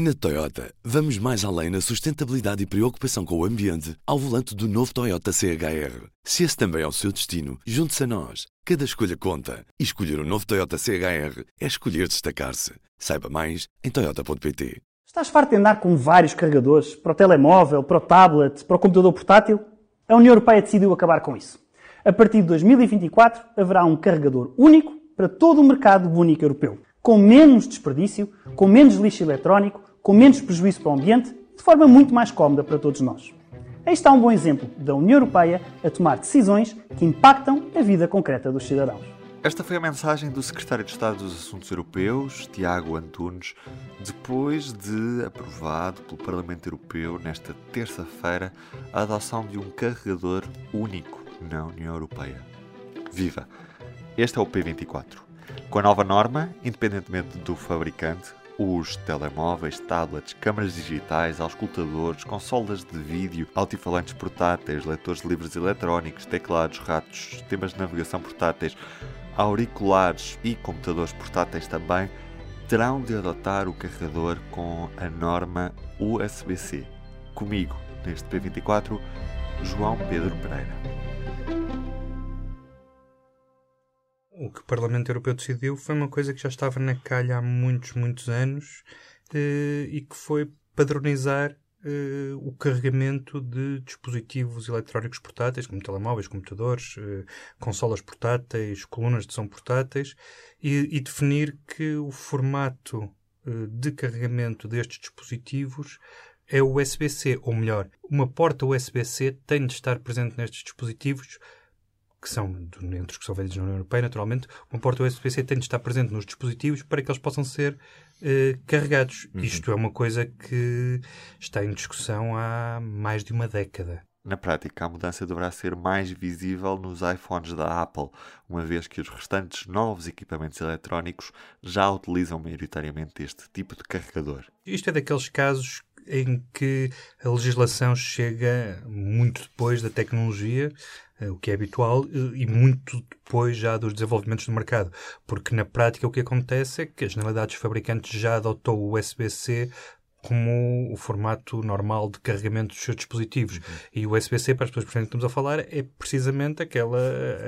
Na Toyota, vamos mais além na sustentabilidade e preocupação com o ambiente ao volante do novo Toyota CHR. Se esse também é o seu destino, junte-se a nós. Cada escolha conta. E escolher o um novo Toyota CHR é escolher destacar-se. Saiba mais em Toyota.pt. Estás farto de andar com vários carregadores para o telemóvel, para o tablet, para o computador portátil? A União Europeia decidiu acabar com isso. A partir de 2024 haverá um carregador único para todo o mercado único europeu. Com menos desperdício, com menos lixo eletrónico com menos prejuízo para o ambiente, de forma muito mais cómoda para todos nós. Aí está um bom exemplo da União Europeia a tomar decisões que impactam a vida concreta dos cidadãos. Esta foi a mensagem do Secretário de Estado dos Assuntos Europeus, Tiago Antunes, depois de aprovado pelo Parlamento Europeu, nesta terça-feira, a adoção de um carregador único na União Europeia. Viva! Este é o P24. Com a nova norma, independentemente do fabricante, os telemóveis, tablets, câmaras digitais, auscultadores, consolas de vídeo, altifalantes portáteis, leitores de livros eletrónicos, teclados, ratos, sistemas de navegação portáteis, auriculares e computadores portáteis também terão de adotar o carregador com a norma USB-C. Comigo, neste P24, João Pedro Pereira. O que o Parlamento Europeu decidiu foi uma coisa que já estava na calha há muitos, muitos anos eh, e que foi padronizar eh, o carregamento de dispositivos eletrónicos portáteis, como telemóveis, computadores, eh, consolas portáteis, colunas de som portáteis, e, e definir que o formato de carregamento destes dispositivos é o USB-C, ou melhor, uma porta USB-C tem de estar presente nestes dispositivos que são entre os que são vendidos na União Europeia, naturalmente, uma porta USB-C tem de estar presente nos dispositivos para que eles possam ser eh, carregados. Uhum. Isto é uma coisa que está em discussão há mais de uma década. Na prática, a mudança deverá ser mais visível nos iPhones da Apple, uma vez que os restantes novos equipamentos eletrónicos já utilizam maioritariamente este tipo de carregador. Isto é daqueles casos em que a legislação chega muito depois da tecnologia, eh, o que é habitual, e muito depois já dos desenvolvimentos do mercado. Porque na prática o que acontece é que a generalidade dos fabricantes já adotou o USB-C como o formato normal de carregamento dos seus dispositivos. Uhum. E o USB-C, para as pessoas que estamos a falar, é precisamente aquela,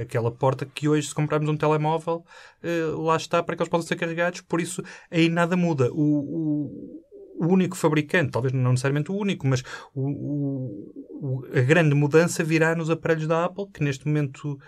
aquela porta que hoje, se comprarmos um telemóvel, eh, lá está para que eles possam ser carregados. Por isso, aí nada muda. O, o, o único fabricante, talvez não necessariamente o único, mas o, o, a grande mudança virá nos aparelhos da Apple, que neste momento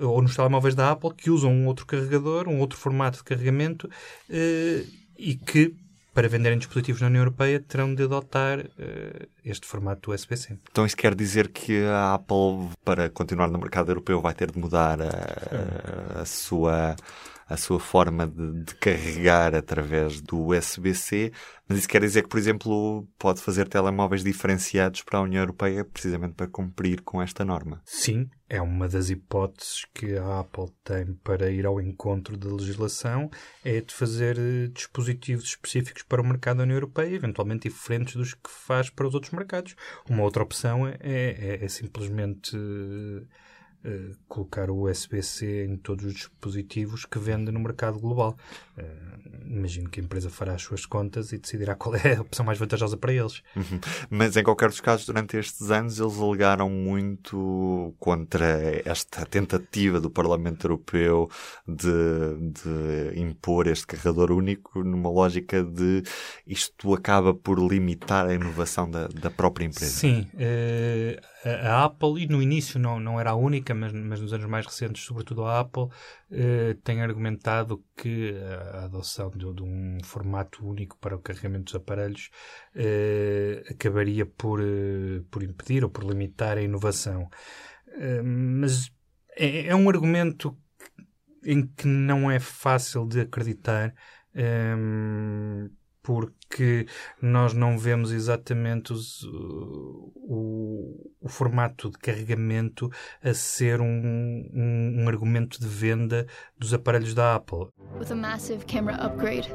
ou nos telemóveis da Apple, que usam um outro carregador, um outro formato de carregamento eh, e que, para venderem dispositivos na União Europeia, terão de adotar eh, este formato USB-C. Então isso quer dizer que a Apple, para continuar no mercado europeu, vai ter de mudar a, a sua a sua forma de, de carregar através do USB-C, mas isso quer dizer que, por exemplo, pode fazer telemóveis diferenciados para a União Europeia precisamente para cumprir com esta norma. Sim, é uma das hipóteses que a Apple tem para ir ao encontro da legislação, é de fazer eh, dispositivos específicos para o mercado da União Europeia, eventualmente diferentes dos que faz para os outros mercados. Uma outra opção é, é, é simplesmente Uh, colocar o USB-C em todos os dispositivos que vende no mercado global. Uh, imagino que a empresa fará as suas contas e decidirá qual é a opção mais vantajosa para eles. Uhum. Mas, em qualquer dos casos, durante estes anos, eles alegaram muito contra esta tentativa do Parlamento Europeu de, de impor este carregador único numa lógica de isto acaba por limitar a inovação da, da própria empresa. Sim. Uh a Apple, e no início não, não era a única, mas, mas nos anos mais recentes, sobretudo a Apple, eh, tem argumentado que a adoção de, de, um formato único para o carregamento dos aparelhos eh, acabaria por, eh, por impedir ou por limitar a inovação. Eh, mas é, é, um argumento em que não é fácil de acreditar. Eh, porque nós não vemos exatamente os, o, o, formato de carregamento a ser um, um, um argumento de venda dos aparelhos da Apple. With a massive camera upgrade,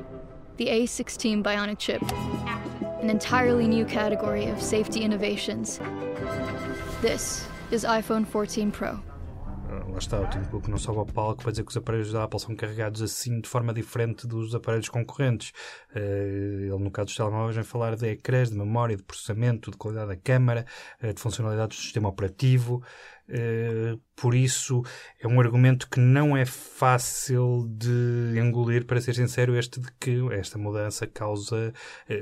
the A16 Bionic chip, an entirely new category of safety innovations. This is iPhone 14 Pro. Lá está, o Tim Cook não sobe ao palco para dizer que os aparelhos da Apple são carregados assim de forma diferente dos aparelhos concorrentes. Uh, ele, no caso dos telemóveis, vem falar de ecrãs, de memória, de processamento, de qualidade da câmara, uh, de funcionalidades do sistema operativo. Uh, por isso, é um argumento que não é fácil de engolir, para ser sincero, este de que esta mudança causa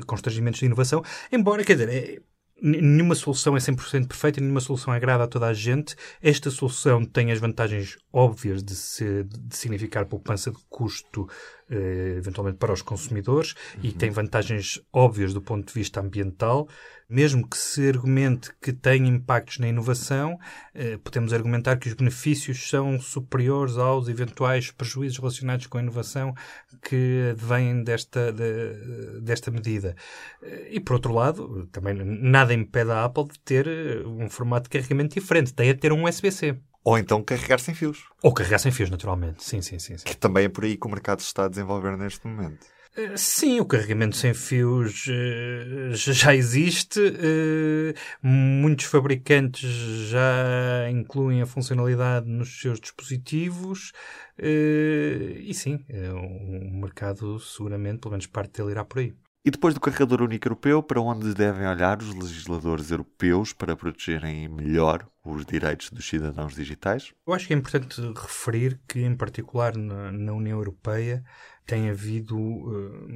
constrangimentos de inovação. Embora, quer dizer, é, nenhuma solução é 100% perfeita, nenhuma solução agrada a toda a gente. Esta solução tem as vantagens óbvias de, ser, de significar poupança de custo eh, eventualmente para os consumidores, uhum. e tem vantagens óbvias do ponto de vista ambiental. Mesmo que se argumente que tem impactos na inovação, eh, podemos argumentar que os benefícios são superiores aos eventuais prejuízos relacionados com a inovação que vêm desta, de, desta medida. Eh, e, por outro lado, também nada impede a Apple de ter um formato de carregamento diferente. Tem a ter um USB-C. Ou então carregar sem fios. Ou carregar sem fios, naturalmente. Sim, sim, sim. sim. Que também é por aí que o mercado se está a desenvolver neste momento. Eh, sim, o carregamento sem fios uh, já existe. Uh, muitos fabricantes já incluem a funcionalidade nos seus dispositivos. E sim, o mercado seguramente, pelo menos parte dele, irá por aí. E depois do carregador único europeu, para onde devem olhar os legisladores europeus para protegerem melhor os direitos dos cidadãos digitais? Eu acho que é importante referir que, em particular na, na União Europeia, tem havido uh,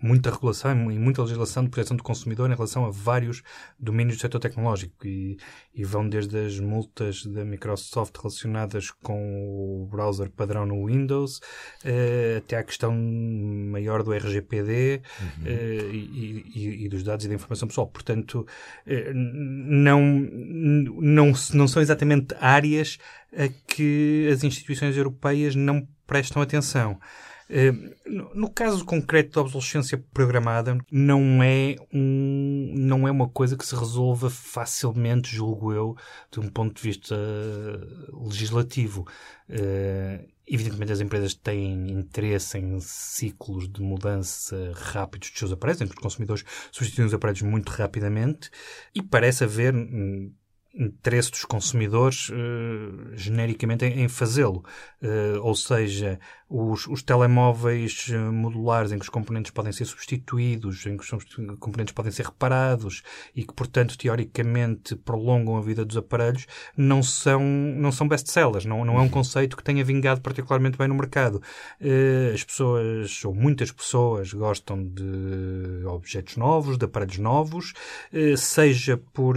muita regulação e muita legislação de proteção do consumidor em relação a vários domínios do setor tecnológico e, e, vão desde as multas da Microsoft relacionadas com o browser padrão no Windows uh, até à questão maior do RGPD uhum. uh, e, e, e, dos dados e da informação pessoal. Portanto, não, não, não são exatamente áreas a que as instituições europeias não prestam atenção. Eh, no caso concreto da obsolescência programada, não é, um, não é uma coisa que se resolva facilmente, julgo eu, de um ponto de vista legislativo. Uh, evidentemente, as empresas têm interesse em ciclos de mudança rápidos dos seus aparelhos, entre os consumidores substituem os aparelhos muito rapidamente, e parece haver hum, interesse dos consumidores uh, genericamente em, em fazê-lo. Uh, ou seja, os, os, telemóveis eh, modulares em que os componentes podem ser substituídos, em que os componentes podem ser reparados e que, portanto, teoricamente prolongam a vida dos aparelhos, não são, não são best-sellers. Não, não é um conceito que tenha vingado particularmente bem no mercado. Uh, as pessoas, ou muitas pessoas, gostam de objetos novos, de aparelhos novos, seja por,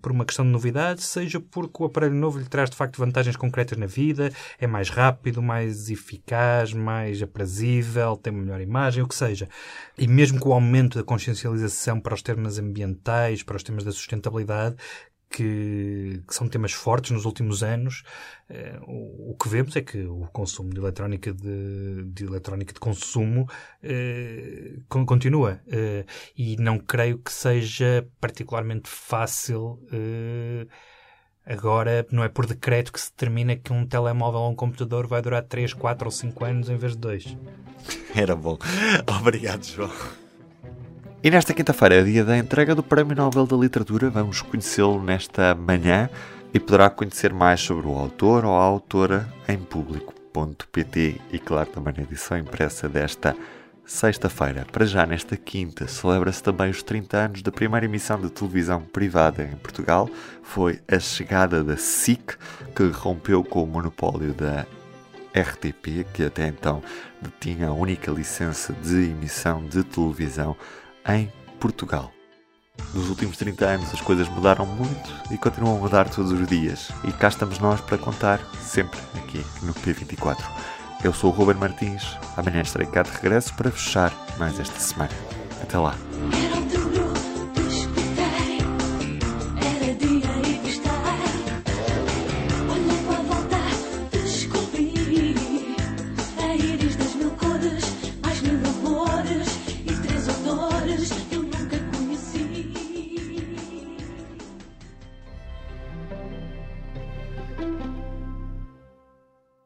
por uma questão de novidade novidade, seja porque o aparelho novo lhe traz de facto vantagens concretas na vida, é mais rápido, mais eficaz, mais aprazível, tem uma melhor imagem, o que seja. E mesmo com o aumento da consciencialização para os temas ambientais, para os temas da sustentabilidade, que, que, são temas fortes nos últimos anos, eh, o, o, que vemos é que o consumo de eletrónica de, de eletrónica de consumo eh, continua. Eh, e não creio que seja particularmente fácil. Eh, agora, não é por decreto que se determina que um telemóvel ou um computador vai durar 3, 4 ou 5 anos em vez de 2. Era bom. Obrigado, João. E nesta quinta-feira é dia da entrega do Prémio Nobel da Literatura. Vamos conhecê-lo nesta manhã e poderá conhecer mais sobre o autor ou a autora em público.pt e, claro, também na edição impressa desta sexta-feira. Para já, nesta quinta, celebra-se também os 30 anos da primeira emissão de televisão privada em Portugal. Foi a chegada da SIC, que rompeu com o monopólio da RTP, que até então detinha a única licença de emissão de televisão em Portugal. Nos últimos 30 anos as coisas mudaram muito e continuam a mudar todos os dias. E cá estamos nós para contar, sempre aqui no P24. Eu sou o Ruben Martins, amanhã estarei cá de regresso para fechar mais esta semana. Até lá!